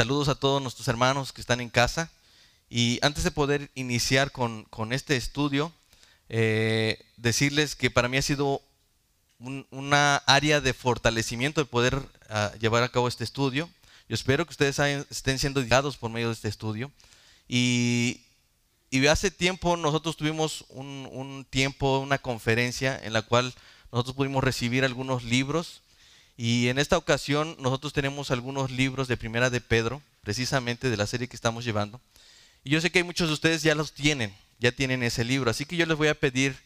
Saludos a todos nuestros hermanos que están en casa. Y antes de poder iniciar con, este estudio, eh, decirles que para mí ha sido una área de fortalecimiento de poder ah, llevar a cabo este estudio. Yo espero que ustedes estén siendo guiados por medio de este estudio. Y, hace tiempo nosotros tuvimos un, un, tiempo, una conferencia en la cual nosotros pudimos recibir algunos libros. Y en esta ocasión nosotros tenemos algunos libros de Primera de Pedro, precisamente de la serie que estamos llevando. Y yo sé que hay muchos de ustedes ya los tienen, ya tienen ese libro. Así que yo les voy a pedir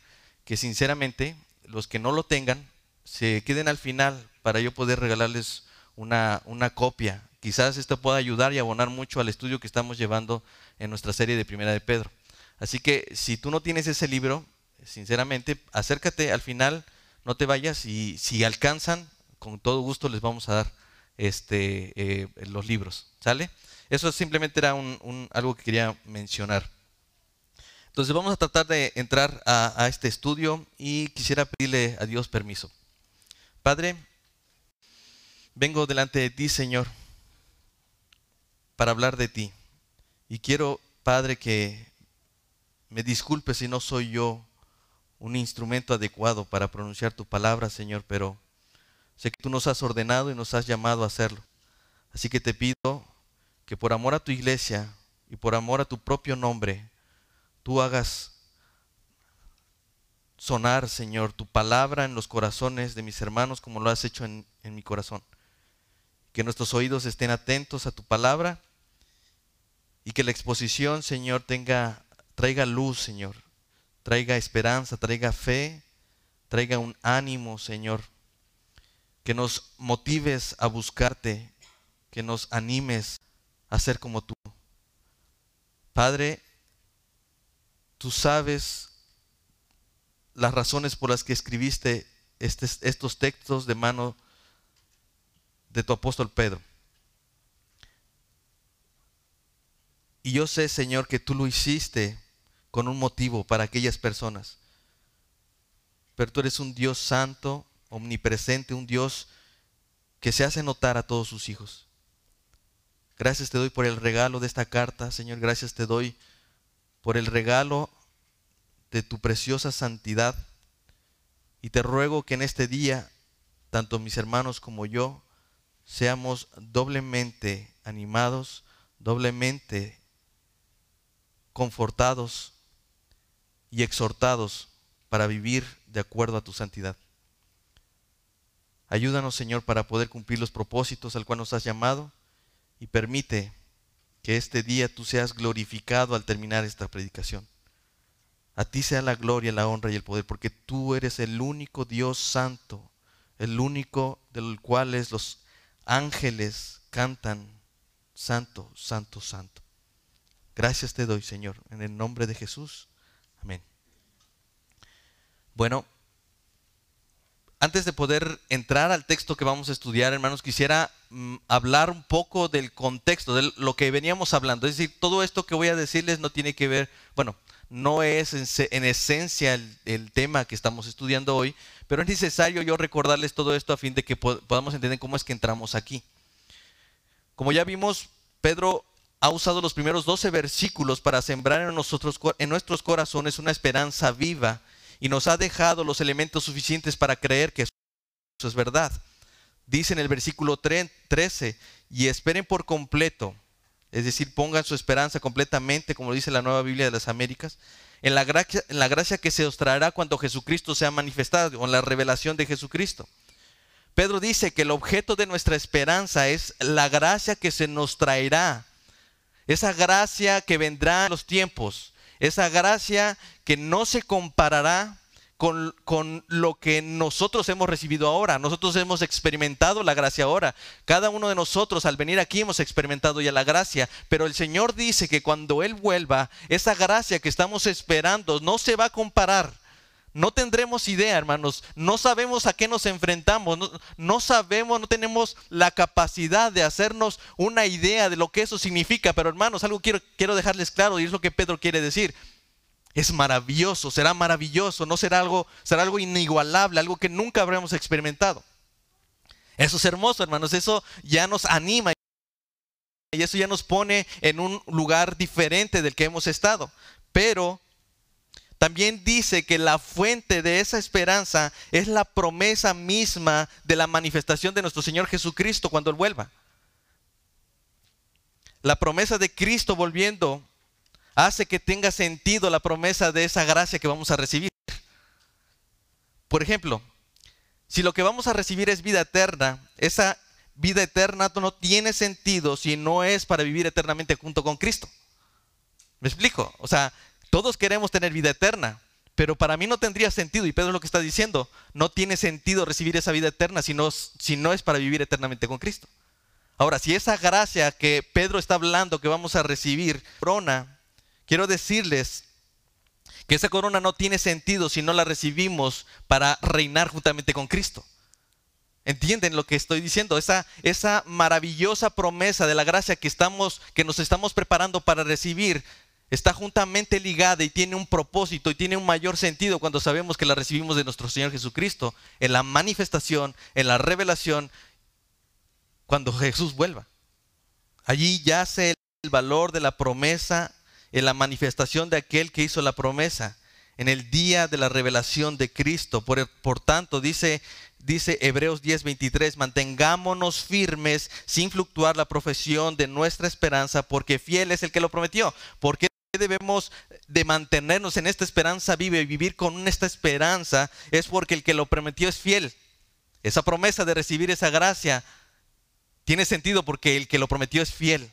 que sinceramente los que no lo tengan se queden al final para yo poder regalarles una, una copia. Quizás esto pueda ayudar y abonar mucho al estudio que estamos llevando en nuestra serie de Primera de Pedro. Así que si tú no tienes ese libro, sinceramente, acércate al final, no te vayas y si alcanzan, con todo gusto les vamos a dar este, eh, los libros. ¿Sale? Eso simplemente era algo que quería mencionar. Entonces vamos a tratar de entrar a, este estudio y quisiera pedirle a Dios permiso. Padre, vengo delante de ti, Señor, para hablar de ti. Y quiero, Padre, que me disculpe si no soy yo un instrumento adecuado para pronunciar tu palabra, Señor, pero sé que tú nos has ordenado y nos has llamado a hacerlo. Así que te pido que por amor a tu iglesia y por amor a tu propio nombre, tú hagas sonar, Señor, tu palabra en los corazones de mis hermanos como lo has hecho en, mi corazón. Que nuestros oídos estén atentos a tu palabra y que la exposición, Señor, tenga, traiga luz, Señor, traiga esperanza, traiga fe, traiga un ánimo, Señor. Que nos motives a buscarte, que nos animes a ser como tú. Padre, tú sabes las razones por las que escribiste estos textos de mano de tu apóstol Pedro. Y yo sé, Señor, que tú lo hiciste con un motivo para aquellas personas. Pero tú eres un Dios santo, omnipresente, un Dios que se hace notar a todos sus hijos. Gracias te doy por el regalo de esta carta, Señor. Gracias te doy por el regalo de tu preciosa santidad. Y te ruego que en este día, tanto mis hermanos como yo, seamos doblemente animados, doblemente confortados y exhortados para vivir de acuerdo a tu santidad. Ayúdanos, Señor, para poder cumplir los propósitos al cual nos has llamado y permite que este día tú seas glorificado al terminar esta predicación. A ti sea la gloria, la honra y el poder, porque tú eres el único Dios santo, el único del cual los ángeles cantan, santo, santo, santo. Gracias te doy, Señor, en el nombre de Jesús. Amén. Bueno, antes de poder entrar al texto que vamos a estudiar, hermanos, quisiera mm, hablar un poco del contexto, de lo que veníamos hablando. Es decir, todo esto que voy a decirles no tiene que ver, bueno, no es en, esencia el, tema que estamos estudiando hoy, pero es necesario yo recordarles todo esto a fin de que podamos entender cómo es que entramos aquí. Como ya vimos, Pedro ha usado los primeros 12 versículos para sembrar en, nosotros, en nuestros corazones una esperanza viva y nos ha dejado los elementos suficientes para creer que eso es verdad. Dice en el versículo 13, y esperen por completo, es decir, pongan su esperanza completamente, como dice la nueva Biblia de las Américas, en la gracia, en la gracia que se os traerá cuando Jesucristo sea manifestado, o en la revelación de Jesucristo. Pedro dice que el objeto de nuestra esperanza es la gracia que se nos traerá, esa gracia que vendrá en los tiempos, esa gracia que no se comparará con, con, lo que nosotros hemos recibido ahora. Nosotros hemos experimentado la gracia ahora. Cada uno de nosotros al venir aquí hemos experimentado ya la gracia. Pero el Señor dice que cuando Él vuelva, esa gracia que estamos esperando no se va a comparar. No tendremos idea, hermanos. No sabemos a qué nos enfrentamos. No, sabemos, no tenemos la capacidad de hacernos una idea de lo que eso significa. Pero hermanos, algo quiero, quiero dejarles claro y es lo que Pedro quiere decir es maravilloso, será maravilloso, no será algo, será algo inigualable, algo que nunca habremos experimentado. Eso es hermoso, hermanos, eso ya nos anima y eso ya nos pone en un lugar diferente del que hemos estado. Pero también dice que la fuente de esa esperanza es la promesa misma de la manifestación de nuestro Señor Jesucristo cuando Él vuelva. La promesa de Cristo volviendo hace que tenga sentido la promesa de esa gracia que vamos a recibir. Por ejemplo, si lo que vamos a recibir es vida eterna, esa vida eterna no tiene sentido si no es para vivir eternamente junto con Cristo. ¿Me explico? O sea, todos queremos tener vida eterna, pero para mí no tendría sentido, y Pedro lo que está diciendo, no tiene sentido recibir esa vida eterna si no, si no es para vivir eternamente con Cristo. Ahora, si esa gracia que Pedro está hablando que vamos a recibir, corona, quiero decirles que esa corona no tiene sentido si no la recibimos para reinar juntamente con Cristo. ¿Entienden lo que estoy diciendo? Esa, esa maravillosa promesa de la gracia que, estamos, que nos estamos preparando para recibir está juntamente ligada y tiene un propósito y tiene un mayor sentido cuando sabemos que la recibimos de nuestro Señor Jesucristo en la manifestación, en la revelación, cuando Jesús vuelva. Allí yace el valor de la promesa, en la manifestación de aquel que hizo la promesa, en el día de la revelación de Cristo. Por, tanto, dice dice Hebreos 10:23, mantengámonos firmes sin fluctuar la profesión de nuestra esperanza, porque fiel es el que lo prometió. ¿Por qué debemos de mantenernos en esta esperanza viva y vivir con esta esperanza? Es porque el que lo prometió es fiel. Esa promesa de recibir esa gracia tiene sentido porque el que lo prometió es fiel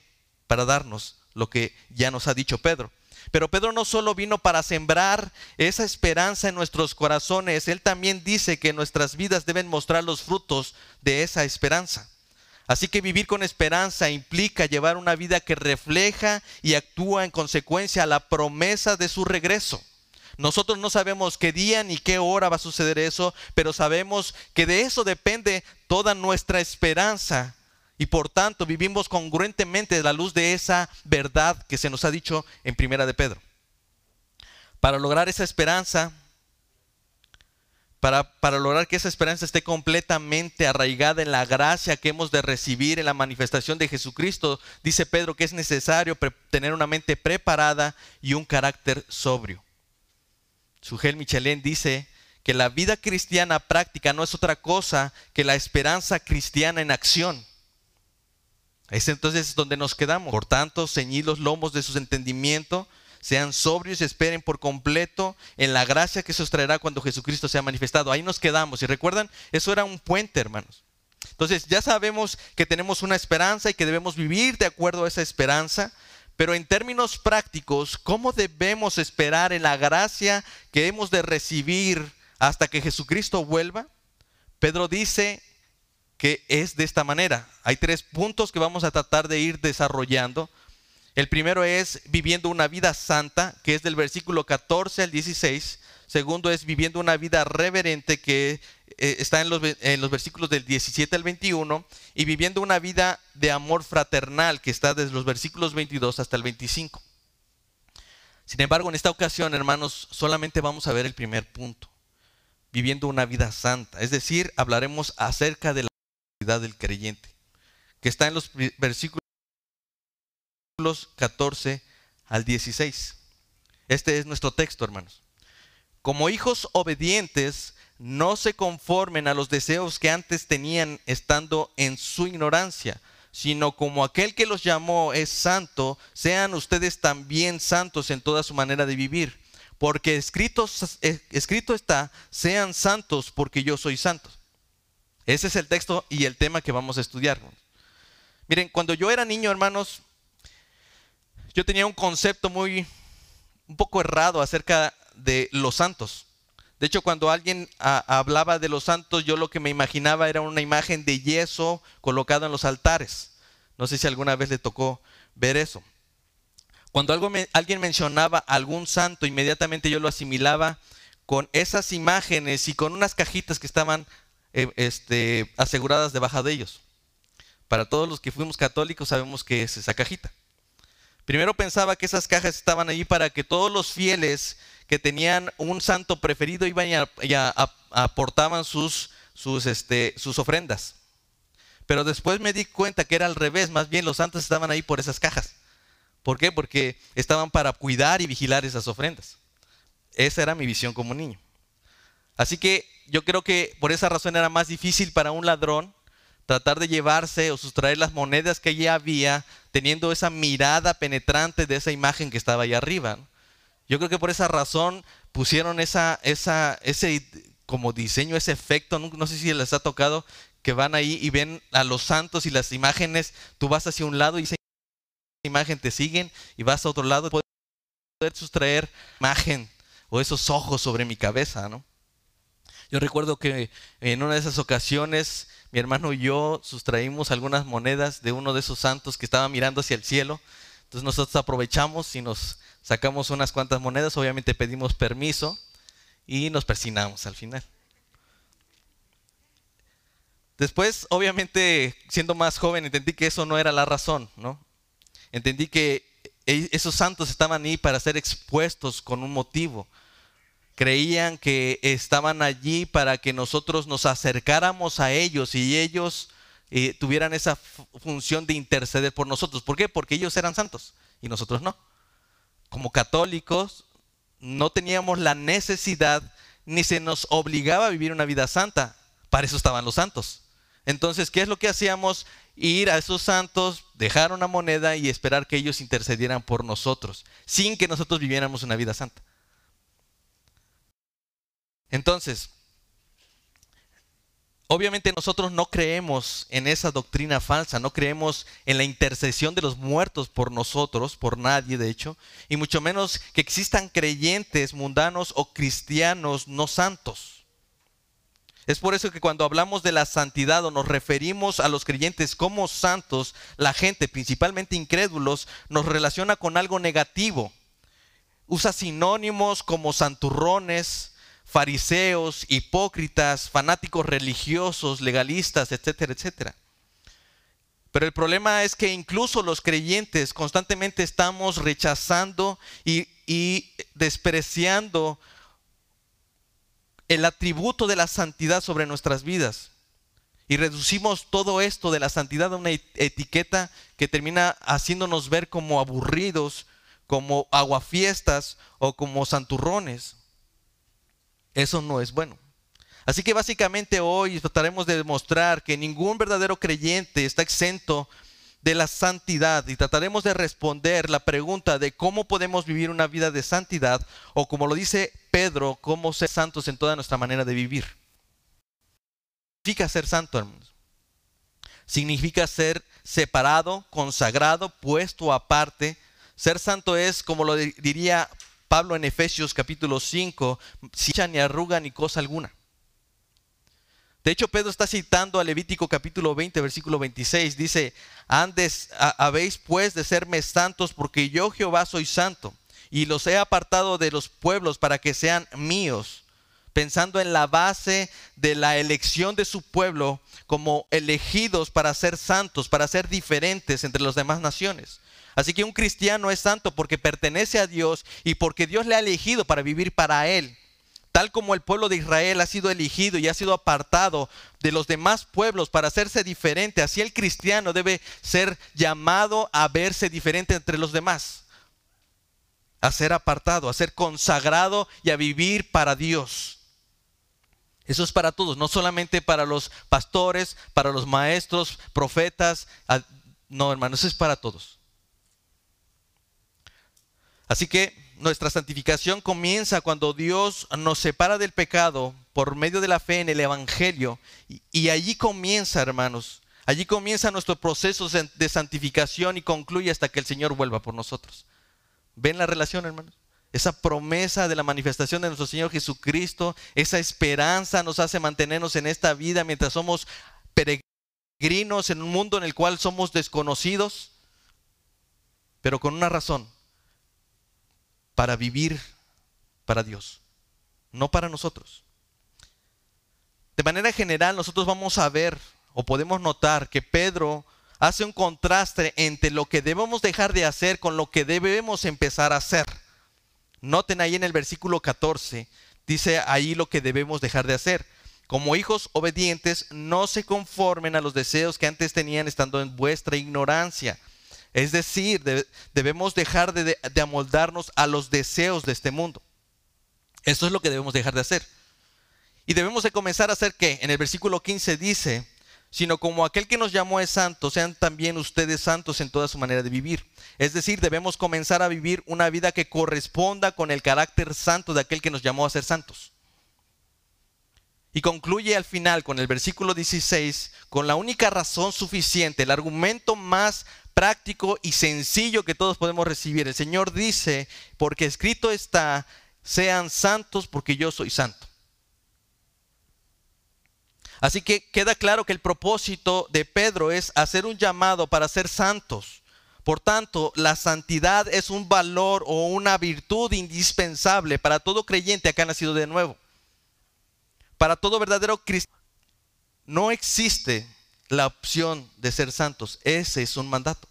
para darnos lo que ya nos ha dicho Pedro. Pero Pedro no solo vino para sembrar esa esperanza en nuestros corazones, él también dice que nuestras vidas deben mostrar los frutos de esa esperanza. Así que vivir con esperanza implica llevar una vida que refleja y actúa en consecuencia a la promesa de su regreso. Nosotros no sabemos qué día ni qué hora va a suceder eso, pero sabemos que de eso depende toda nuestra esperanza y por tanto vivimos congruentemente a la luz de esa verdad que se nos ha dicho en Primera de Pedro. Para lograr esa esperanza, para, lograr que esa esperanza esté completamente arraigada en la gracia que hemos de recibir en la manifestación de Jesucristo, dice Pedro que es necesario tener una mente preparada y un carácter sobrio. Sugel Michelin dice que la vida cristiana práctica no es otra cosa que la esperanza cristiana en acción. Es entonces donde nos quedamos. Por tanto, ceñid los lomos de sus entendimientos, sean sobrios y esperen por completo en la gracia que se os traerá cuando Jesucristo sea manifestado. Ahí nos quedamos. Y recuerdan, eso era un puente, hermanos. Entonces, ya sabemos que tenemos una esperanza y que debemos vivir de acuerdo a esa esperanza. Pero en términos prácticos, ¿cómo debemos esperar en la gracia que hemos de recibir hasta que Jesucristo vuelva? Pedro dice que es de esta manera. Hay tres puntos que vamos a tratar de ir desarrollando. El primero es viviendo una vida santa, que es del versículo 14 al 16. Segundo es viviendo una vida reverente, que eh, está en los, en los versículos del 17 al 21. Y viviendo una vida de amor fraternal, que está desde los versículos 22 hasta el 25. Sin embargo, en esta ocasión, hermanos, solamente vamos a ver el primer punto. Viviendo una vida santa. Es decir, hablaremos acerca de la del creyente, que está en los versículos 14 al 16. Este es nuestro texto, hermanos. Como hijos obedientes, no se conformen a los deseos que antes tenían estando en su ignorancia, sino como aquel que los llamó es santo, sean ustedes también santos en toda su manera de vivir. Porque escrito, eh, escrito está, sean santos porque yo soy santo. Ese es el texto y el tema que vamos a estudiar. Miren, cuando yo era niño, hermanos, yo tenía un concepto muy, un poco errado acerca de los santos. De hecho, cuando alguien hablaba de los santos, yo lo que me imaginaba era una imagen de yeso colocado en los altares. No sé si alguna vez le tocó ver eso. Cuando alguien mencionaba algún santo, inmediatamente yo lo asimilaba con esas imágenes y con unas cajitas que estaban eh, este, aseguradas debajo de ellos. Para todos los que fuimos católicos sabemos que es esa cajita. Primero pensaba que esas cajas estaban allí para que todos los fieles que tenían un santo preferido iban y, aportaban sus, sus, este, sus ofrendas. Pero después me di cuenta que era al revés, más bien los santos estaban ahí por esas cajas. ¿Por qué? Porque estaban para cuidar y vigilar esas ofrendas. Esa era mi visión como niño. Así que yo creo que por esa razón era más difícil para un ladrón tratar de llevarse o sustraer las monedas que allí había, teniendo esa mirada penetrante de esa imagen que estaba ahí arriba. Yo creo que por esa razón pusieron esa, esa, ese como diseño, ese efecto, no, sé si les ha tocado, que van ahí y ven a los santos y las imágenes, tú vas hacia un lado y esa imagen te siguen y vas a otro lado, poder sustraer imagen o esos ojos sobre mi cabeza, ¿no? Yo recuerdo que en una de esas ocasiones mi hermano y yo sustraímos algunas monedas de uno de esos santos que estaba mirando hacia el cielo. Entonces nosotros aprovechamos y nos sacamos unas cuantas monedas, obviamente pedimos permiso y nos persinamos al final. Después, obviamente, siendo más joven, entendí que eso no era la razón, ¿no? Entendí que e-, esos santos estaban ahí para ser expuestos con un motivo creían que estaban allí para que nosotros nos acercáramos a ellos y ellos eh, tuvieran esa función de interceder por nosotros. ¿Por qué? Porque ellos eran santos y nosotros no. Como católicos no teníamos la necesidad ni se nos obligaba a vivir una vida santa. Para eso estaban los santos. Entonces, ¿qué es lo que hacíamos? Ir a esos santos, dejar una moneda y esperar que ellos intercedieran por nosotros, sin que nosotros viviéramos una vida santa. Entonces, obviamente nosotros no creemos en esa doctrina falsa, no creemos en la intercesión de los muertos por nosotros, por nadie de hecho, y mucho menos que existan creyentes mundanos o cristianos no santos. Es por eso que cuando hablamos de la santidad o nos referimos a los creyentes como santos, la gente, principalmente incrédulos, nos relaciona con algo negativo. Usa sinónimos como santurrones, fariseos, hipócritas, fanáticos religiosos, legalistas, etcétera, etcétera. Pero el problema es que incluso los creyentes constantemente estamos rechazando y, despreciando el atributo de la santidad sobre nuestras vidas. Y reducimos todo esto de la santidad a una etiqueta que termina haciéndonos ver como aburridos, como aguafiestas o como santurrones. Eso no es bueno. Así que básicamente hoy trataremos de demostrar que ningún verdadero creyente está exento de la santidad y trataremos de responder la pregunta de cómo podemos vivir una vida de santidad o como lo dice Pedro, cómo ser santos en toda nuestra manera de vivir. Significa ser santo, hermanos. Significa ser separado, consagrado, puesto aparte. Ser santo es, como lo diría Pablo en Efesios capítulo 5, sin ni arruga ni cosa alguna. De hecho, Pedro está citando a Levítico capítulo 20, versículo 26. Dice, Andes, habéis pues de serme santos porque yo Jehová soy santo y los he apartado de los pueblos para que sean míos, pensando en la base de la elección de su pueblo como elegidos para ser santos, para ser diferentes entre las demás naciones. Así que un cristiano es santo porque pertenece a Dios y porque Dios le ha elegido para vivir para Él. Tal como el pueblo de Israel ha sido elegido y ha sido apartado de los demás pueblos para hacerse diferente, así el cristiano debe ser llamado a verse diferente entre los demás, a ser apartado, a ser consagrado y a vivir para Dios. Eso es para todos, no solamente para los pastores, para los maestros, profetas. No, hermano, eso es para todos. Así que nuestra santificación comienza cuando Dios nos separa del pecado por medio de la fe en el Evangelio. Y, allí comienza, hermanos. Allí comienza nuestro proceso de santificación y concluye hasta que el Señor vuelva por nosotros. ¿Ven la relación, hermanos? Esa promesa de la manifestación de nuestro Señor Jesucristo, esa esperanza nos hace mantenernos en esta vida mientras somos peregrinos en un mundo en el cual somos desconocidos, pero con una razón, para vivir para Dios, no para nosotros. De manera general, nosotros vamos a ver o podemos notar que Pedro hace un contraste entre lo que debemos dejar de hacer con lo que debemos empezar a hacer. Noten ahí en el versículo 14, dice ahí lo que debemos dejar de hacer. como hijos obedientes, no se conformen a los deseos que antes tenían estando en vuestra ignorancia. Es decir, debemos dejar de, amoldarnos a los deseos de este mundo. Eso es lo que debemos dejar de hacer. Y debemos de comenzar a hacer que, en el versículo 15 dice, sino como aquel que nos llamó es santo, sean también ustedes santos en toda su manera de vivir. Es decir, debemos comenzar a vivir una vida que corresponda con el carácter santo de aquel que nos llamó a ser santos. Y concluye al final con el versículo 16, con la única razón suficiente, el argumento más práctico y sencillo que todos podemos recibir. El Señor dice, porque escrito está, sean santos porque yo soy santo. Así que queda claro que el propósito de Pedro es hacer un llamado para ser santos. Por tanto, la santidad es un valor o una virtud indispensable para todo creyente ha nacido de nuevo. Para todo verdadero cristiano. No existe la opción de ser santos. Ese es un mandato.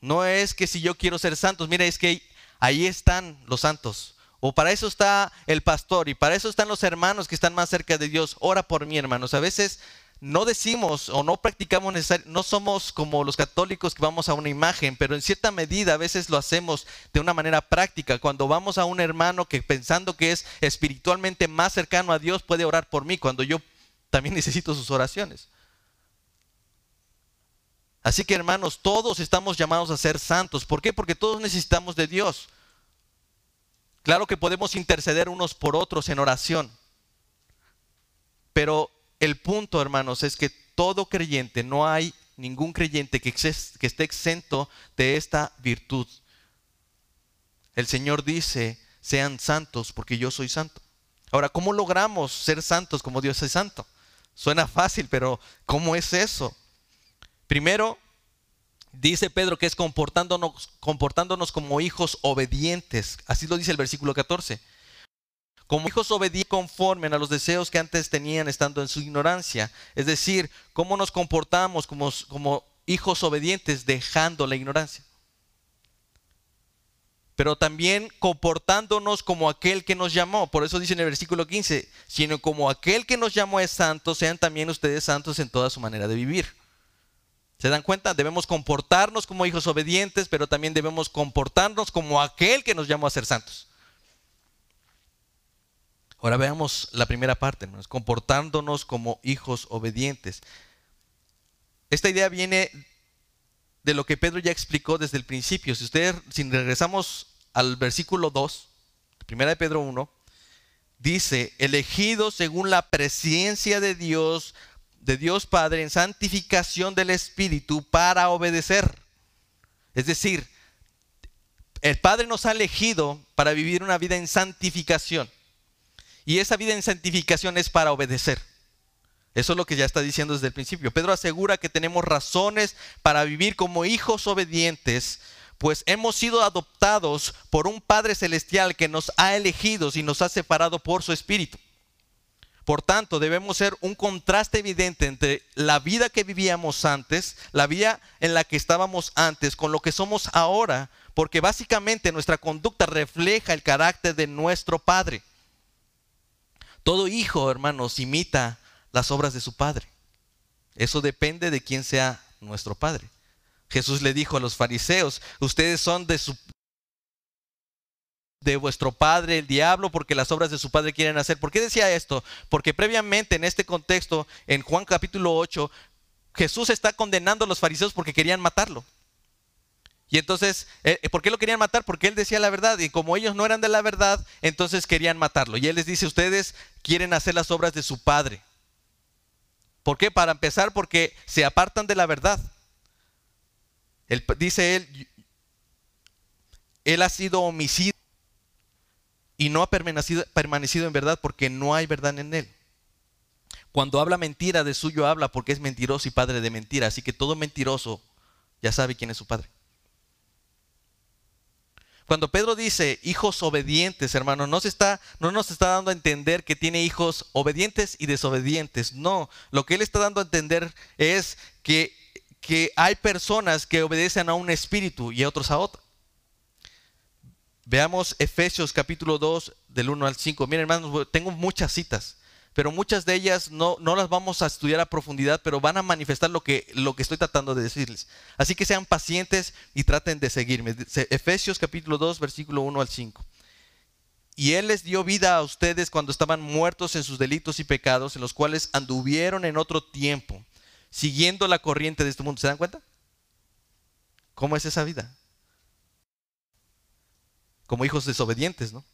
No es que si yo quiero ser santos, mira, es que ahí están los santos. O para eso está el pastor y para eso están los hermanos que están más cerca de Dios. Ora por mí, hermanos. A veces no decimos o no practicamos no somos como los católicos que vamos a una imagen, pero en cierta medida a veces lo hacemos de una manera práctica. Cuando vamos a un hermano que pensando que es espiritualmente más cercano a Dios puede orar por mí, cuando yo también necesito sus oraciones. Así que hermanos, todos estamos llamados a ser santos. ¿Por qué? Porque todos necesitamos de Dios. Claro que podemos interceder unos por otros en oración, pero el punto, hermanos, es que todo creyente, no hay ningún creyente que, esté exento de esta virtud. El Señor dice, sean santos porque yo soy santo. Ahora, ¿cómo logramos ser santos como Dios es santo? Suena fácil, pero ¿cómo es eso? Primero, Dice Pedro que es comportándonos, comportándonos como hijos obedientes. Así lo dice el versículo 14. Como hijos obedientes conformen a los deseos que antes tenían estando en su ignorancia. Es decir, cómo nos comportamos como, como hijos obedientes dejando la ignorancia. Pero también comportándonos como aquel que nos llamó. Por eso dice en el versículo 15, sino como aquel que nos llamó es santo, sean también ustedes santos en toda su manera de vivir. ¿Se dan cuenta? Debemos comportarnos como hijos obedientes, pero también debemos comportarnos como aquel que nos llamó a ser santos. Ahora veamos la primera parte, comportándonos como hijos obedientes. Esta idea viene de lo que Pedro ya explicó desde el principio. Si ustedes, regresamos al versículo 2, primera de Pedro 1, dice, elegido según la presencia de Dios de Dios Padre en santificación del Espíritu para obedecer. Es decir, el Padre nos ha elegido para vivir una vida en santificación. Y esa vida en santificación es para obedecer. Eso es lo que ya está diciendo desde el principio. Pedro asegura que tenemos razones para vivir como hijos obedientes, pues hemos sido adoptados por un Padre Celestial que nos ha elegido y nos ha separado por su Espíritu. Por tanto, debemos ser un contraste evidente entre la vida que vivíamos antes, la vida en la que estábamos antes, con lo que somos ahora, porque básicamente nuestra conducta refleja el carácter de nuestro Padre. Todo hijo, hermanos, imita las obras de su Padre. Eso depende de quién sea nuestro Padre. Jesús le dijo a los fariseos, ustedes son de vuestro padre el diablo porque las obras de su padre quieren hacer. ¿Por qué decía esto? Porque previamente en este contexto, en Juan capítulo 8, Jesús está condenando a los fariseos porque querían matarlo. Y entonces, eh, ¿por qué lo querían matar? Porque él decía la verdad y como ellos no eran de la verdad, entonces querían matarlo. Y él les dice, ustedes quieren hacer las obras de su padre. ¿Por qué? Para empezar, porque se apartan de la verdad. Él, dice él, él ha sido homicidio y no ha permanecido, permanecido en verdad porque no hay verdad en él. Cuando habla mentira, de suyo habla porque es mentiroso y padre de mentira. Así que todo mentiroso ya sabe quién es su padre. Cuando Pedro dice hijos obedientes, hermano, no, se está, no nos está dando a entender que tiene hijos obedientes y desobedientes. No, lo que él está dando a entender es que, que hay personas que obedecen a un espíritu y a otros a otro. Veamos Efesios capítulo 2 del 1 al 5. Miren hermanos, tengo muchas citas, pero muchas de ellas no, no las vamos a estudiar a profundidad, pero van a manifestar lo que, lo que estoy tratando de decirles. Así que sean pacientes y traten de seguirme. Efesios capítulo 2, versículo 1 al 5. Y Él les dio vida a ustedes cuando estaban muertos en sus delitos y pecados, en los cuales anduvieron en otro tiempo, siguiendo la corriente de este mundo. ¿Se dan cuenta? ¿Cómo es esa vida? Como hijos desobedientes, ¿no?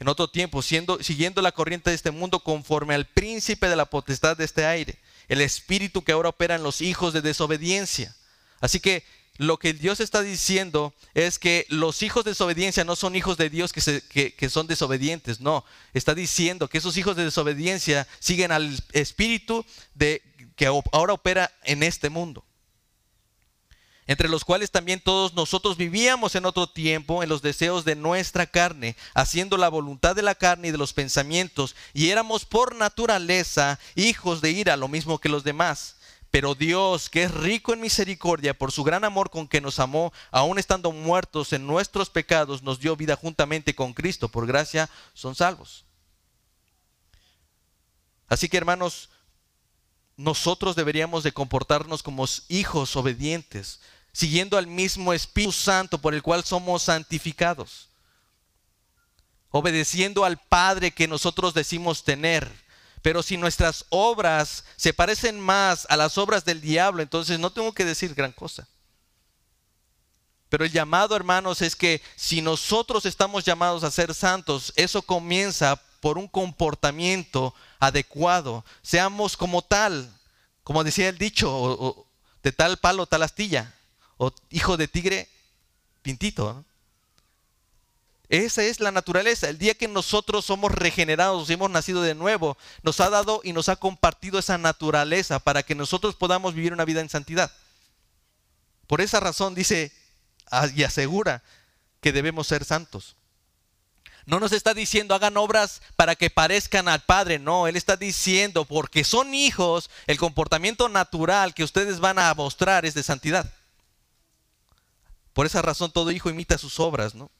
En otro tiempo, siendo, siguiendo la corriente de este mundo conforme al príncipe de la potestad de este aire, el espíritu que ahora opera en los hijos de desobediencia. Así que lo que Dios está diciendo es que los hijos de desobediencia no son hijos de Dios que, son desobedientes, no. Está diciendo que esos hijos de desobediencia siguen al espíritu que ahora opera en este mundo. Entre los cuales también todos nosotros vivíamos en otro tiempo en los deseos de nuestra carne, haciendo la voluntad de la carne y de los pensamientos, y éramos por naturaleza hijos de ira, lo mismo que los demás. Pero Dios, que es rico en misericordia, por su gran amor con que nos amó, aun estando muertos en nuestros pecados, nos dio vida juntamente con Cristo. Por gracia son salvos. Así que hermanos, nosotros deberíamos de comportarnos como hijos obedientes, siguiendo al mismo Espíritu Santo por el cual somos santificados, obedeciendo al Padre que nosotros decimos tener pero si nuestras obras se parecen más a las obras del diablo, entonces no tengo que decir gran cosa. Pero el llamado, hermanos, es que si nosotros estamos llamados a ser santos, eso comienza por un comportamiento adecuado. Seamos como tal, como decía el dicho, de tal palo, tal astilla, o hijo de tigre, pintito. Esa es la naturaleza. El día que nosotros somos regenerados y hemos nacido de nuevo, nos ha dado y nos ha compartido esa naturaleza para que nosotros podamos vivir una vida en santidad. Por esa razón dice y asegura que debemos ser santos. No nos está diciendo hagan obras para que parezcan al Padre, no, Él está diciendo porque son hijos, el comportamiento natural que ustedes van a mostrar es de santidad. Por esa razón todo hijo imita sus obras, ¿no?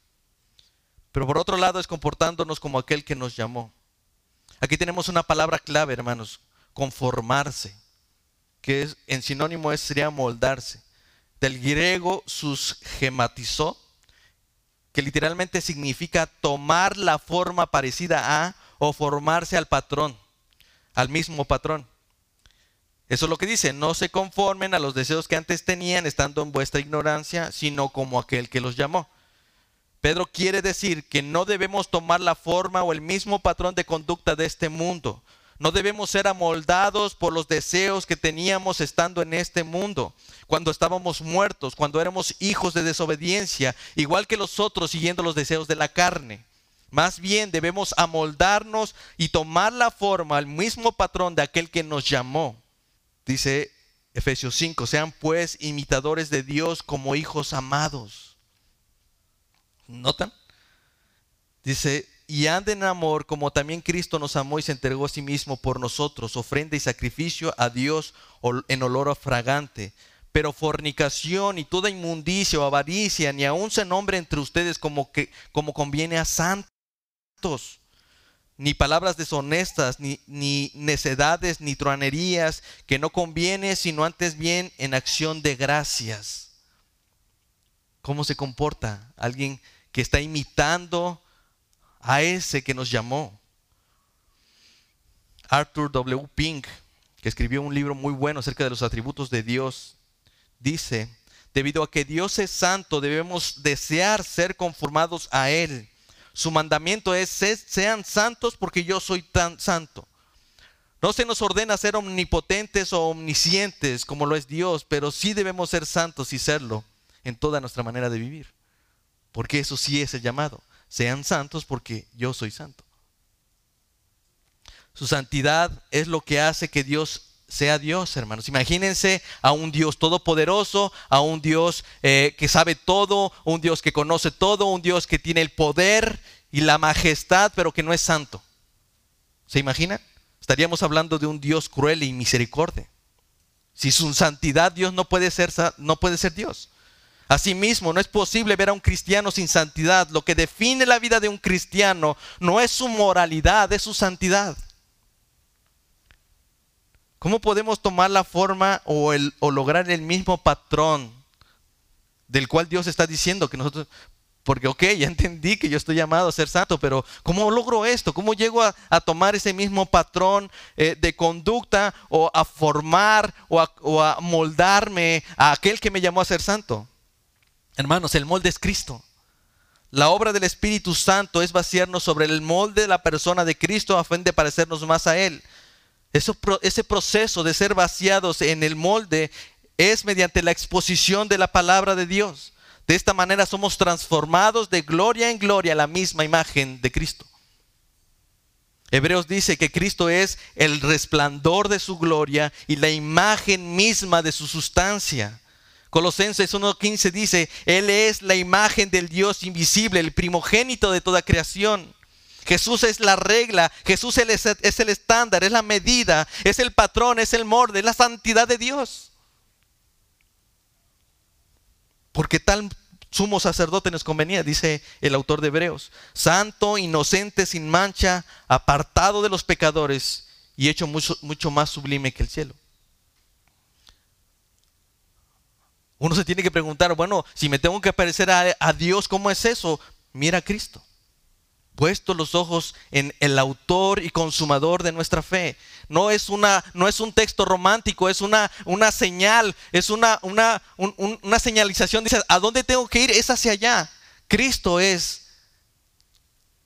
Pero por otro lado es comportándonos como aquel que nos llamó. Aquí tenemos una palabra clave, hermanos, conformarse, que en sinónimo es, sería moldarse. Del griego sus gematizó, que literalmente significa tomar la forma parecida a o formarse al patrón, al mismo patrón. Eso es lo que dice, no se conformen a los deseos que antes tenían estando en vuestra ignorancia, sino como aquel que los llamó. Pedro quiere decir que no debemos tomar la forma o el mismo patrón de conducta de este mundo. No debemos ser amoldados por los deseos que teníamos estando en este mundo, cuando estábamos muertos, cuando éramos hijos de desobediencia, igual que los otros siguiendo los deseos de la carne. Más bien debemos amoldarnos y tomar la forma, el mismo patrón de aquel que nos llamó. Dice Efesios 5, sean pues imitadores de Dios como hijos amados ¿Notan? Dice, y anden en amor como también Cristo nos amó y se entregó a sí mismo por nosotros, ofrenda y sacrificio a Dios en olor fragante. Pero fornicación y toda inmundicia o avaricia, ni aun se nombre entre ustedes como, que, como conviene a santos, ni palabras deshonestas, ni, ni necedades, ni truanerías, que no conviene, sino antes bien en acción de gracias. ¿Cómo se comporta alguien? que está imitando a ese que nos llamó. Arthur W. Pink, que escribió un libro muy bueno acerca de los atributos de Dios, dice, debido a que Dios es santo, debemos desear ser conformados a Él. Su mandamiento es, sean santos porque yo soy tan santo. No se nos ordena ser omnipotentes o omniscientes como lo es Dios, pero sí debemos ser santos y serlo en toda nuestra manera de vivir. Porque eso sí es el llamado. Sean santos porque yo soy santo. Su santidad es lo que hace que Dios sea Dios, hermanos. Imagínense a un Dios todopoderoso, a un Dios eh, que sabe todo, un Dios que conoce todo, un Dios que tiene el poder y la majestad, pero que no es santo. ¿Se imaginan? Estaríamos hablando de un Dios cruel y misericordia. Si su santidad Dios no puede ser, no puede ser Dios. Asimismo, no es posible ver a un cristiano sin santidad. Lo que define la vida de un cristiano no es su moralidad, es su santidad. ¿Cómo podemos tomar la forma o, lograr el mismo patrón del cual Dios está diciendo que nosotros, porque ok, ya entendí que yo estoy llamado a ser santo, pero ¿cómo logro esto? ¿Cómo llego a, tomar ese mismo patrón eh, de conducta o a formar o a, o a moldarme a aquel que me llamó a ser santo? Hermanos, el molde es Cristo. La obra del Espíritu Santo es vaciarnos sobre el molde de la persona de Cristo a fin de parecernos más a Él. Ese proceso de ser vaciados en el molde es mediante la exposición de la palabra de Dios. De esta manera somos transformados de gloria en gloria a la misma imagen de Cristo. Hebreos dice que Cristo es el resplandor de su gloria y la imagen misma de su sustancia. Colosenses 1.15 dice, Él es la imagen del Dios invisible, el primogénito de toda creación. Jesús es la regla, Jesús es el estándar, es la medida, es el patrón, es el molde, es la santidad de Dios. Porque tal sumo sacerdote nos convenía, dice el autor de Hebreos, santo, inocente, sin mancha, apartado de los pecadores y hecho mucho, mucho más sublime que el cielo. Uno se tiene que preguntar, bueno, si me tengo que parecer a, Dios, ¿cómo es eso? Mira a Cristo. Puesto los ojos en el autor y consumador de nuestra fe. No es, una, no es un texto romántico, es una, una señal, es una, una, una señalización. Dice, ¿a dónde tengo que ir? Es hacia allá. Cristo es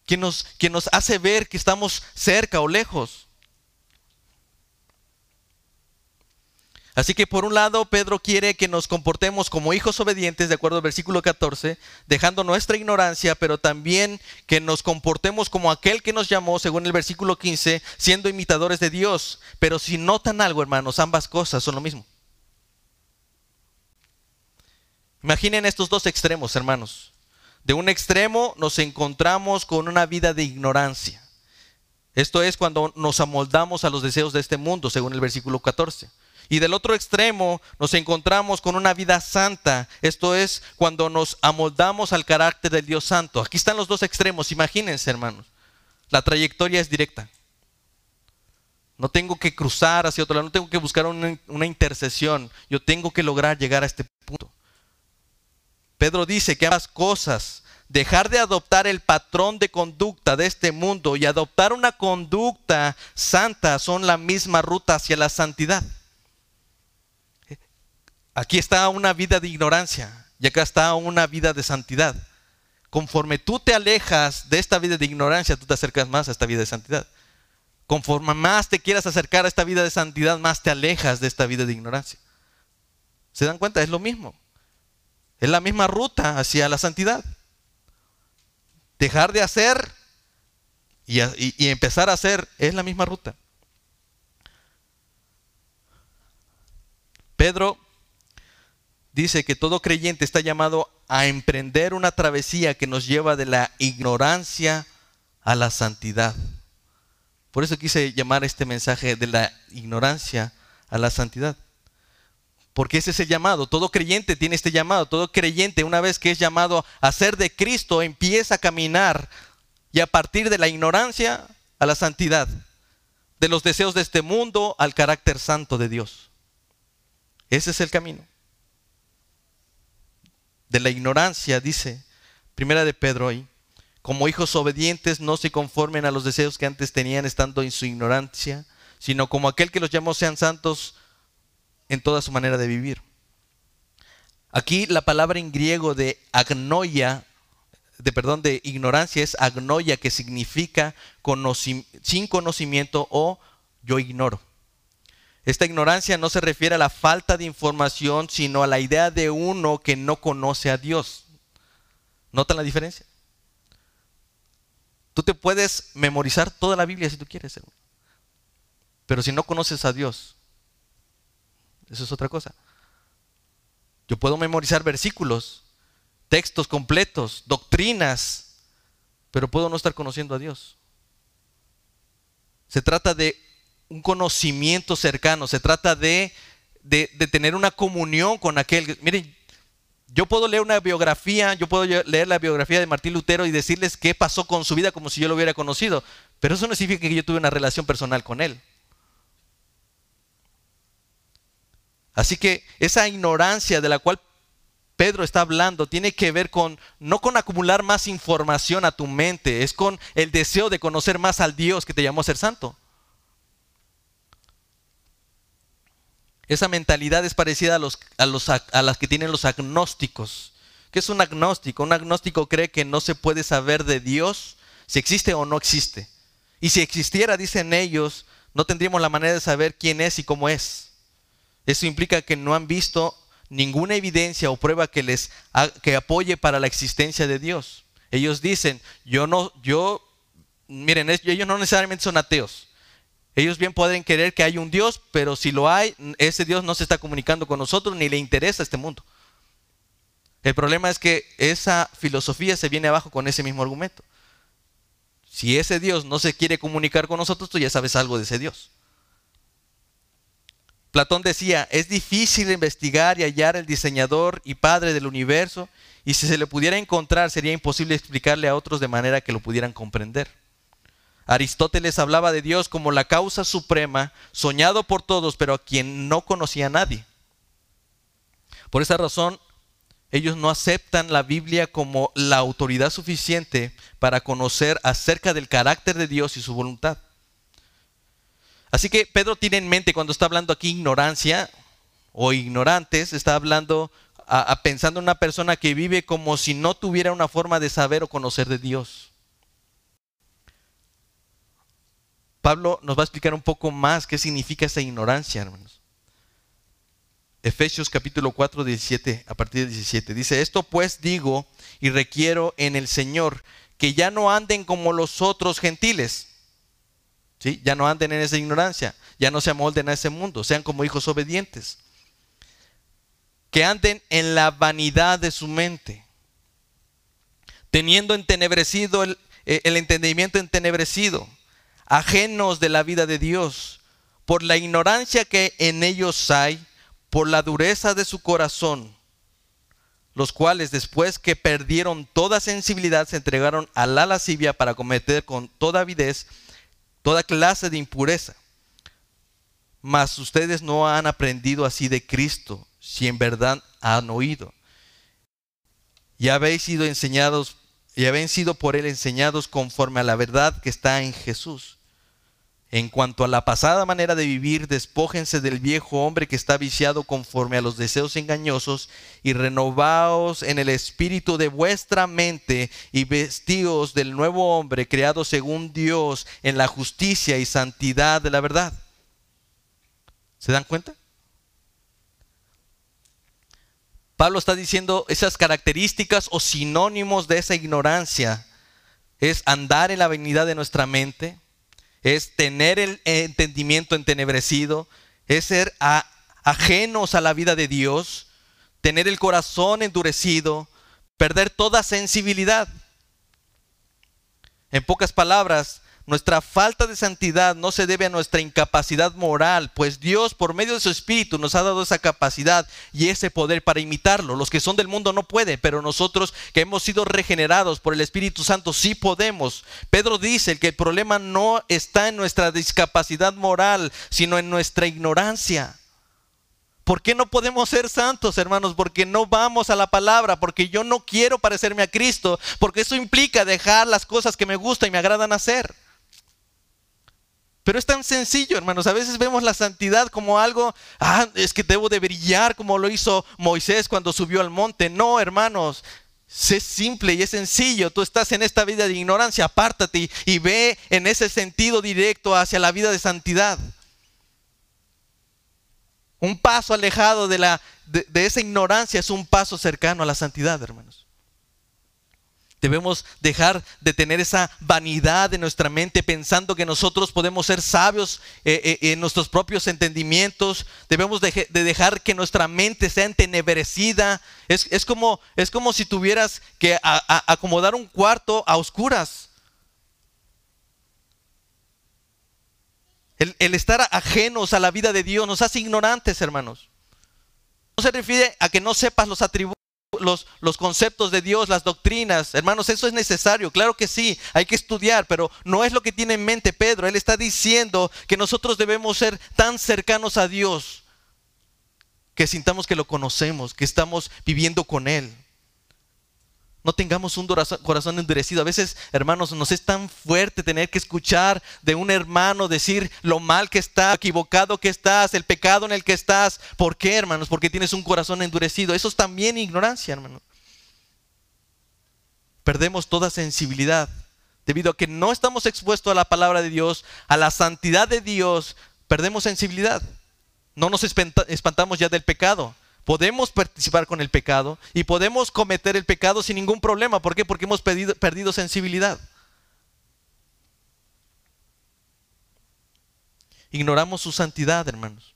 quien nos, quien nos hace ver que estamos cerca o lejos. Así que por un lado, Pedro quiere que nos comportemos como hijos obedientes, de acuerdo al versículo 14, dejando nuestra ignorancia, pero también que nos comportemos como aquel que nos llamó, según el versículo 15, siendo imitadores de Dios. Pero si notan algo, hermanos, ambas cosas son lo mismo. Imaginen estos dos extremos, hermanos. De un extremo nos encontramos con una vida de ignorancia. Esto es cuando nos amoldamos a los deseos de este mundo, según el versículo 14. Y del otro extremo nos encontramos con una vida santa. Esto es cuando nos amoldamos al carácter del Dios Santo. Aquí están los dos extremos. Imagínense, hermanos. La trayectoria es directa. No tengo que cruzar hacia otro lado, no tengo que buscar una, intercesión. Yo tengo que lograr llegar a este punto. Pedro dice que ambas cosas, dejar de adoptar el patrón de conducta de este mundo y adoptar una conducta santa son la misma ruta hacia la santidad. Aquí está una vida de ignorancia y acá está una vida de santidad. Conforme tú te alejas de esta vida de ignorancia, tú te acercas más a esta vida de santidad. Conforme más te quieras acercar a esta vida de santidad, más te alejas de esta vida de ignorancia. ¿Se dan cuenta? Es lo mismo. Es la misma ruta hacia la santidad. Dejar de hacer y, y empezar a hacer es la misma ruta. Pedro dice que todo creyente está llamado a emprender una travesía que nos lleva de la ignorancia a la santidad. Por eso quise llamar este mensaje de la ignorancia a la santidad. Porque ese es el llamado. Todo creyente tiene este llamado. Todo creyente, una vez que es llamado a ser de Cristo, empieza a caminar y a partir de la ignorancia a la santidad. De los deseos de este mundo al carácter santo de Dios. Ese es el camino de la ignorancia, dice Primera de Pedro ahí. Como hijos obedientes no se conformen a los deseos que antes tenían estando en su ignorancia, sino como aquel que los llamó sean santos en toda su manera de vivir. Aquí la palabra en griego de agnoia, de perdón, de ignorancia es agnoia, que significa sin conocimiento o yo ignoro. Esta ignorancia no se refiere a la falta de información, sino a la idea de uno que no conoce a Dios. ¿Notan la diferencia? Tú te puedes memorizar toda la Biblia si tú quieres, pero si no conoces a Dios, eso es otra cosa. Yo puedo memorizar versículos, textos completos, doctrinas, pero puedo no estar conociendo a Dios. Se trata de un conocimiento cercano, se trata de, de, tener una comunión con aquel. Miren, yo puedo leer una biografía, yo puedo leer la biografía de Martín Lutero y decirles qué pasó con su vida como si yo lo hubiera conocido, pero eso no significa que yo tuve una relación personal con él. Así que esa ignorancia de la cual Pedro está hablando tiene que ver con no con acumular más información a tu mente, es con el deseo de conocer más al Dios que te llamó a ser santo. Esa mentalidad es parecida a, los, a, los, a las que tienen los agnósticos. ¿Qué es un agnóstico? Un agnóstico cree que no se puede saber de Dios si existe o no existe. Y si existiera, dicen ellos, no tendríamos la manera de saber quién es y cómo es. Eso implica que no han visto ninguna evidencia o prueba que les que apoye para la existencia de Dios. Ellos dicen, yo no, yo, miren, ellos no necesariamente son ateos. Ellos bien pueden querer que haya un Dios, pero si lo hay, ese Dios no se está comunicando con nosotros ni le interesa este mundo. El problema es que esa filosofía se viene abajo con ese mismo argumento. Si ese Dios no se quiere comunicar con nosotros, tú ya sabes algo de ese Dios. Platón decía, es difícil investigar y hallar el diseñador y padre del universo, y si se le pudiera encontrar sería imposible explicarle a otros de manera que lo pudieran comprender. Aristóteles hablaba de Dios como la causa suprema, soñado por todos, pero a quien no conocía a nadie. Por esa razón, ellos no aceptan la Biblia como la autoridad suficiente para conocer acerca del carácter de Dios y su voluntad. Así que Pedro tiene en mente cuando está hablando aquí ignorancia o ignorantes, está hablando pensando en una persona que vive como si no tuviera una forma de saber o conocer de Dios. Pablo nos va a explicar un poco más qué significa esa ignorancia, hermanos. Efesios capítulo 4, 17, a partir de 17. Dice, esto pues digo y requiero en el Señor que ya no anden como los otros gentiles. ¿Sí? Ya no anden en esa ignorancia, ya no se amolden a ese mundo, sean como hijos obedientes. Que anden en la vanidad de su mente, teniendo entenebrecido el, el entendimiento entenebrecido ajenos de la vida de Dios, por la ignorancia que en ellos hay, por la dureza de su corazón, los cuales después que perdieron toda sensibilidad se entregaron a la lascivia para cometer con toda avidez toda clase de impureza. Mas ustedes no han aprendido así de Cristo, si en verdad han oído. Y habéis sido enseñados, y habéis sido por él enseñados conforme a la verdad que está en Jesús en cuanto a la pasada manera de vivir, despójense del viejo hombre que está viciado conforme a los deseos engañosos y renovaos en el espíritu de vuestra mente y vestíos del nuevo hombre creado según Dios en la justicia y santidad de la verdad. ¿Se dan cuenta? Pablo está diciendo esas características o sinónimos de esa ignorancia es andar en la venida de nuestra mente, es tener el entendimiento entenebrecido, es ser ajenos a la vida de Dios, tener el corazón endurecido, perder toda sensibilidad. En pocas palabras, nuestra falta de santidad no se debe a nuestra incapacidad moral, pues Dios por medio de su Espíritu nos ha dado esa capacidad y ese poder para imitarlo. Los que son del mundo no pueden, pero nosotros que hemos sido regenerados por el Espíritu Santo sí podemos. Pedro dice que el problema no está en nuestra discapacidad moral, sino en nuestra ignorancia. ¿Por qué no podemos ser santos, hermanos? Porque no vamos a la palabra, porque yo no quiero parecerme a Cristo, porque eso implica dejar las cosas que me gustan y me agradan hacer. Pero es tan sencillo, hermanos. A veces vemos la santidad como algo, ah, es que debo de brillar como lo hizo Moisés cuando subió al monte. No, hermanos. Es simple y es sencillo. Tú estás en esta vida de ignorancia, apártate y, ve en ese sentido directo hacia la vida de santidad. Un paso alejado de, la, de esa ignorancia es un paso cercano a la santidad, hermanos. Debemos dejar de tener esa vanidad en nuestra mente pensando que nosotros podemos ser sabios eh, eh, en nuestros propios entendimientos. Debemos de, dejar que nuestra mente sea entenebrecida. Es, como, es como si tuvieras que acomodar un cuarto a oscuras. El estar ajenos a la vida de Dios nos hace ignorantes, hermanos. No se refiere a que no sepas los atributos los, conceptos de Dios, las doctrinas. Hermanos, eso es necesario, claro que sí, hay que estudiar, pero no es lo que tiene en mente Pedro. Él está diciendo que nosotros debemos ser tan cercanos a Dios que sintamos que lo conocemos, que estamos viviendo con Él. No tengamos un corazón endurecido. A veces, hermanos, nos es tan fuerte tener que escuchar de un hermano decir lo mal que está, equivocado que estás, el pecado en el que estás. ¿Por qué, hermanos? Porque tienes un corazón endurecido. Eso es también ignorancia, hermanos. Perdemos toda sensibilidad debido a que no estamos expuestos a la palabra de Dios, a la santidad de Dios. Perdemos sensibilidad. No nos espantamos ya del pecado. Podemos participar con el pecado y podemos cometer el pecado sin ningún problema. ¿Por qué? Porque hemos perdido, sensibilidad. Ignoramos su santidad, hermanos.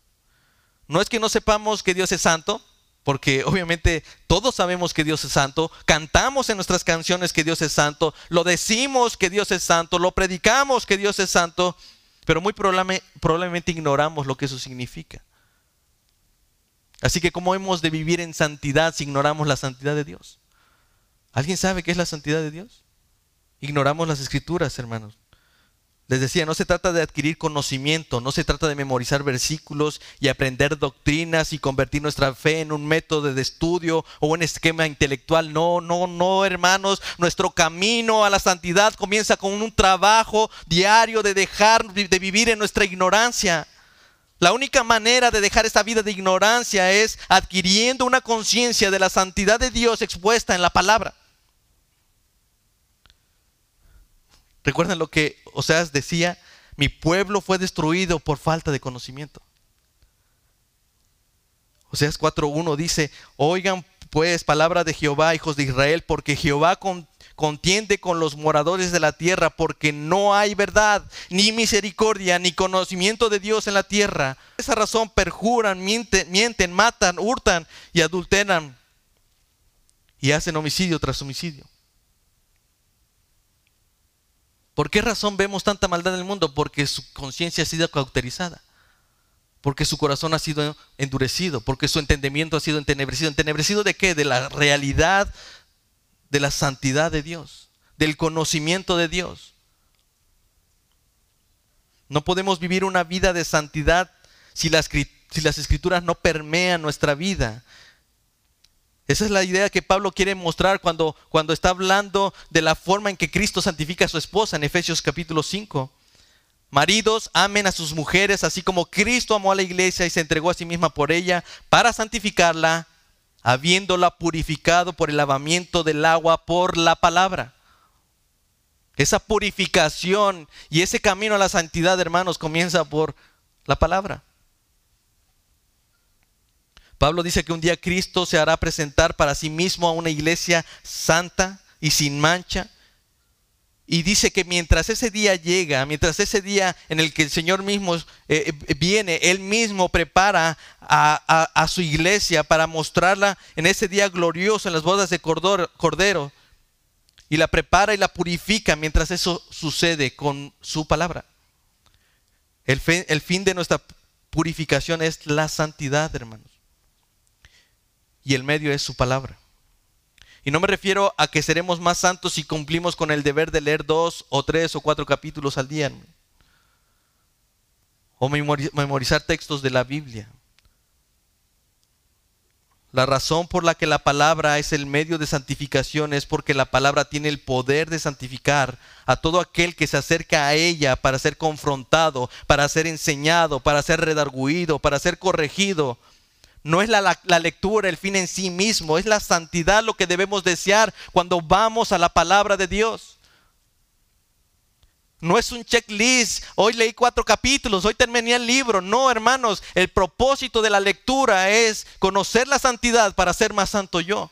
No es que no sepamos que Dios es santo, porque obviamente todos sabemos que Dios es santo, cantamos en nuestras canciones que Dios es santo, lo decimos que Dios es santo, lo predicamos que Dios es santo, pero muy probablemente ignoramos lo que eso significa. Así que ¿cómo hemos de vivir en santidad si ignoramos la santidad de Dios? ¿Alguien sabe qué es la santidad de Dios? Ignoramos las escrituras, hermanos. Les decía, no se trata de adquirir conocimiento, no se trata de memorizar versículos y aprender doctrinas y convertir nuestra fe en un método de estudio o un esquema intelectual. No, no, no, hermanos. Nuestro camino a la santidad comienza con un trabajo diario de dejar de vivir en nuestra ignorancia. La única manera de dejar esta vida de ignorancia es adquiriendo una conciencia de la santidad de Dios expuesta en la palabra. Recuerden lo que Oseas decía, mi pueblo fue destruido por falta de conocimiento. Oseas 4.1 dice, oigan pues palabra de Jehová, hijos de Israel, porque Jehová con contiende con los moradores de la tierra porque no hay verdad, ni misericordia, ni conocimiento de Dios en la tierra. Por esa razón perjuran, mienten, matan, hurtan y adulteran y hacen homicidio tras homicidio. ¿Por qué razón vemos tanta maldad en el mundo? Porque su conciencia ha sido cauterizada. Porque su corazón ha sido endurecido. Porque su entendimiento ha sido entenebrecido. ¿Entenebrecido de qué? De la realidad de la santidad de Dios, del conocimiento de Dios. No podemos vivir una vida de santidad si las, escrituras no permean nuestra vida. Esa es la idea que Pablo quiere mostrar cuando, cuando está hablando de la forma en que Cristo santifica a su esposa en Efesios capítulo 5. Maridos, amen a sus mujeres, así como Cristo amó a la iglesia y se entregó a sí misma por ella para santificarla habiéndola purificado por el lavamiento del agua por la palabra. Esa purificación y ese camino a la santidad, hermanos, comienza por la palabra. Pablo dice que un día Cristo se hará presentar para sí mismo a una iglesia santa y sin mancha, y dice que mientras ese día llega, mientras ese día en el que el Señor mismo eh, eh, viene, Él mismo prepara a, su iglesia para mostrarla en ese día glorioso en las bodas de Cordero, y la prepara y la purifica mientras eso sucede con su palabra. El, el fin de nuestra purificación es la santidad, hermanos. Y el medio es su palabra. Y no me refiero a que seremos más santos si cumplimos con el deber de leer dos o tres o cuatro capítulos al día. O memorizar textos de la Biblia. La razón por la que la palabra es el medio de santificación es porque la palabra tiene el poder de santificar a todo aquel que se acerca a ella para ser confrontado, para ser enseñado, para ser redarguido, para ser corregido, no es la, lectura el fin en sí mismo, es la santidad lo que debemos desear cuando vamos a la palabra de Dios. No es un checklist, hoy leí cuatro capítulos, hoy terminé el libro. No, hermanos, el propósito de la lectura es conocer la santidad para ser más santo yo.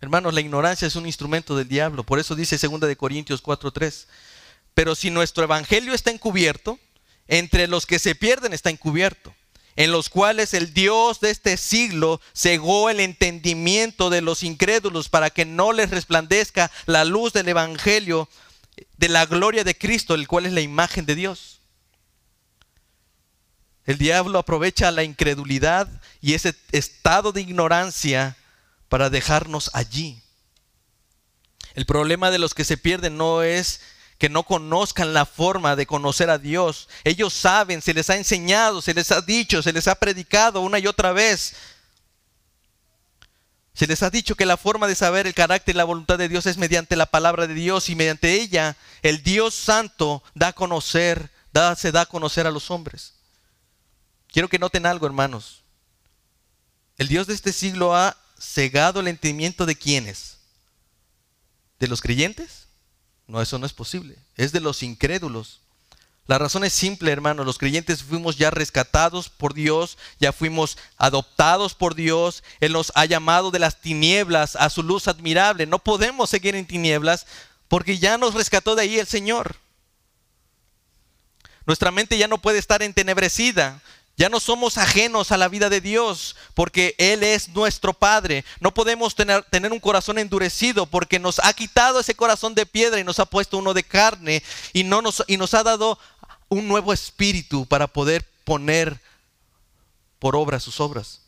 Hermanos, la ignorancia es un instrumento del diablo. Por eso dice 2 de Corintios 4:3. Pero si nuestro evangelio está encubierto, entre los que se pierden está encubierto en los cuales el Dios de este siglo cegó el entendimiento de los incrédulos para que no les resplandezca la luz del Evangelio de la gloria de Cristo, el cual es la imagen de Dios. El diablo aprovecha la incredulidad y ese estado de ignorancia para dejarnos allí. El problema de los que se pierden no es que no conozcan la forma de conocer a Dios. Ellos saben, se les ha enseñado, se les ha dicho, se les ha predicado una y otra vez. Se les ha dicho que la forma de saber el carácter y la voluntad de Dios es mediante la palabra de Dios y mediante ella el Dios santo da a conocer, da, se da a conocer a los hombres. Quiero que noten algo, hermanos. El Dios de este siglo ha cegado el entendimiento de quienes? ¿De los creyentes? No, eso no es posible. Es de los incrédulos. La razón es simple, hermanos. Los creyentes fuimos ya rescatados por Dios, ya fuimos adoptados por Dios. Él nos ha llamado de las tinieblas a su luz admirable. No podemos seguir en tinieblas porque ya nos rescató de ahí el Señor. Nuestra mente ya no puede estar entenebrecida. Ya no somos ajenos a la vida de Dios porque Él es nuestro Padre. No podemos tener, un corazón endurecido porque nos ha quitado ese corazón de piedra y nos ha puesto uno de carne y, no nos, y nos ha dado un nuevo espíritu para poder poner por obra sus obras.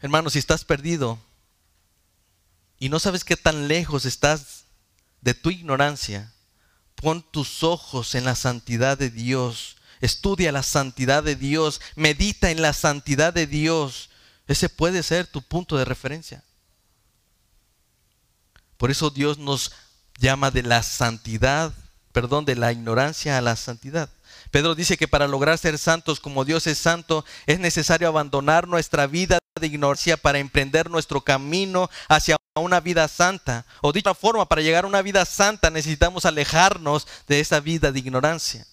Hermano, si estás perdido y no sabes qué tan lejos estás de tu ignorancia, pon tus ojos en la santidad de Dios, estudia la santidad de Dios, medita en la santidad de Dios. Ese puede ser tu punto de referencia. Por eso Dios nos llama de la santidad, perdón, de la ignorancia a la santidad. Pedro dice que para lograr ser santos como Dios es santo, es necesario abandonar nuestra vida de ignorancia para emprender nuestro camino hacia una vida santa. O de otra forma, para llegar a una vida santa necesitamos alejarnos de esa vida de ignorancia.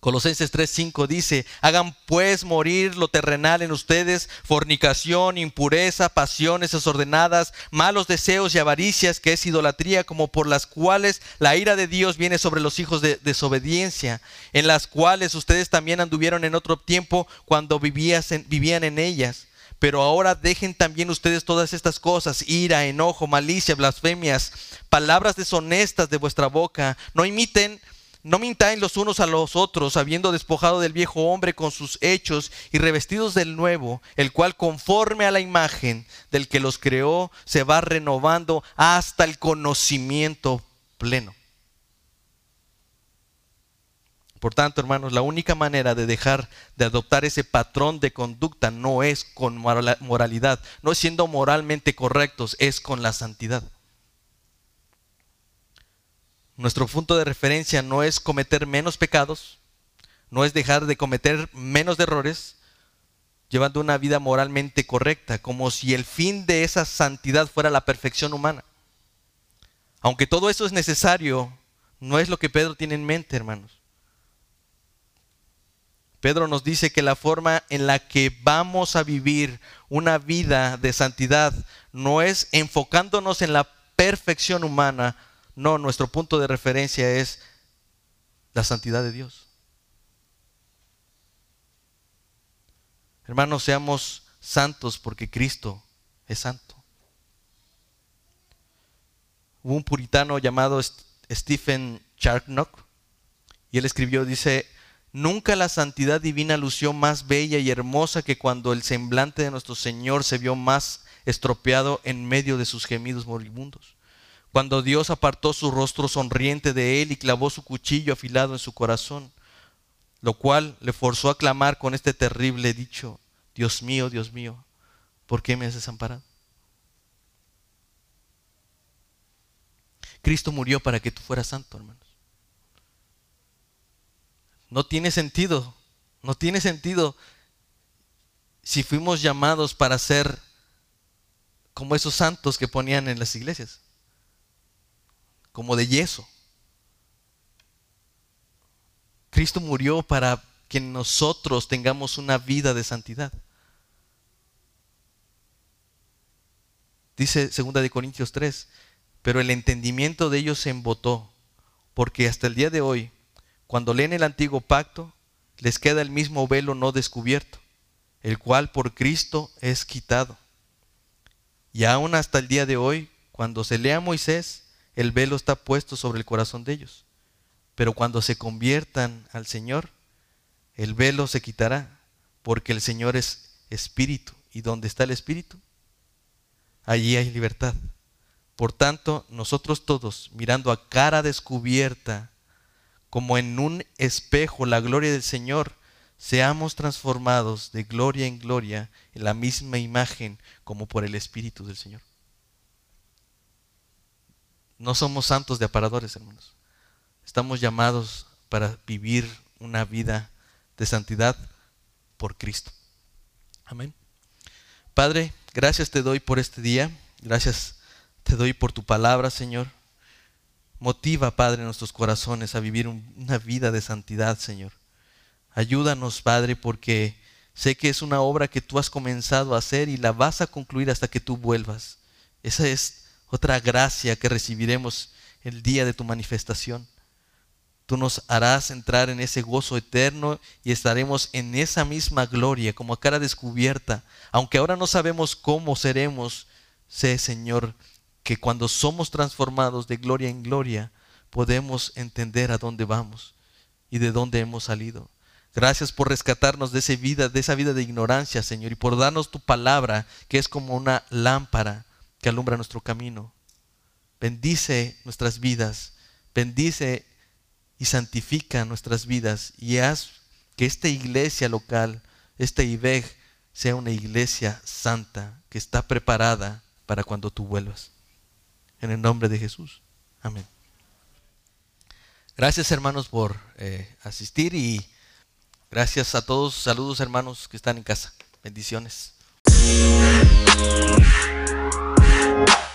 Colosenses 3:5 dice, hagan pues morir lo terrenal en ustedes, fornicación, impureza, pasiones desordenadas, malos deseos y avaricias, que es idolatría, como por las cuales la ira de Dios viene sobre los hijos de desobediencia, en las cuales ustedes también anduvieron en otro tiempo cuando vivían en ellas. Pero ahora dejen también ustedes todas estas cosas, ira, enojo, malicia, blasfemias, palabras deshonestas de vuestra boca. No imiten no mintáis los unos a los otros, habiendo despojado del viejo hombre con sus hechos y revestidos del nuevo, el cual conforme a la imagen del que los creó, se va renovando hasta el conocimiento pleno. Por tanto, hermanos, la única manera de dejar de adoptar ese patrón de conducta no es con moralidad, no es siendo moralmente correctos, es con la santidad. Nuestro punto de referencia no es cometer menos pecados, no es dejar de cometer menos errores, llevando una vida moralmente correcta, como si el fin de esa santidad fuera la perfección humana. Aunque todo eso es necesario, no es lo que Pedro tiene en mente, hermanos. Pedro nos dice que la forma en la que vamos a vivir una vida de santidad no es enfocándonos en la perfección humana, no, nuestro punto de referencia es la santidad de Dios. Hermanos, seamos santos porque Cristo es santo. Hubo un puritano llamado Stephen Charnock y él escribió, dice, nunca la santidad divina lució más bella y hermosa que cuando el semblante de nuestro Señor se vio más estropeado en medio de sus gemidos moribundos cuando Dios apartó su rostro sonriente de él y clavó su cuchillo afilado en su corazón, lo cual le forzó a clamar con este terrible dicho, Dios mío, Dios mío, ¿por qué me has desamparado? Cristo murió para que tú fueras santo, hermanos. No tiene sentido, no tiene sentido si fuimos llamados para ser como esos santos que ponían en las iglesias como de yeso. Cristo murió para que nosotros tengamos una vida de santidad. Dice 2 de Corintios 3, pero el entendimiento de ellos se embotó, porque hasta el día de hoy, cuando leen el antiguo pacto, les queda el mismo velo no descubierto, el cual por Cristo es quitado. Y aún hasta el día de hoy, cuando se lea Moisés, el velo está puesto sobre el corazón de ellos. Pero cuando se conviertan al Señor, el velo se quitará, porque el Señor es espíritu. ¿Y donde está el espíritu? Allí hay libertad. Por tanto, nosotros todos, mirando a cara descubierta, como en un espejo la gloria del Señor, seamos transformados de gloria en gloria en la misma imagen como por el Espíritu del Señor. No somos santos de aparadores, hermanos. Estamos llamados para vivir una vida de santidad por Cristo. Amén. Padre, gracias te doy por este día. Gracias te doy por tu palabra, Señor. Motiva, Padre, nuestros corazones a vivir una vida de santidad, Señor. Ayúdanos, Padre, porque sé que es una obra que tú has comenzado a hacer y la vas a concluir hasta que tú vuelvas. Esa es otra gracia que recibiremos el día de tu manifestación. Tú nos harás entrar en ese gozo eterno y estaremos en esa misma gloria como a cara descubierta. Aunque ahora no sabemos cómo seremos, sé, Señor, que cuando somos transformados de gloria en gloria, podemos entender a dónde vamos y de dónde hemos salido. Gracias por rescatarnos de esa vida, de esa vida de ignorancia, Señor, y por darnos tu palabra, que es como una lámpara que alumbra nuestro camino. Bendice nuestras vidas, bendice y santifica nuestras vidas y haz que esta iglesia local, esta IBEG, sea una iglesia santa que está preparada para cuando tú vuelvas. En el nombre de Jesús. Amén. Gracias hermanos por eh, asistir y gracias a todos. Saludos hermanos que están en casa. Bendiciones. Bye.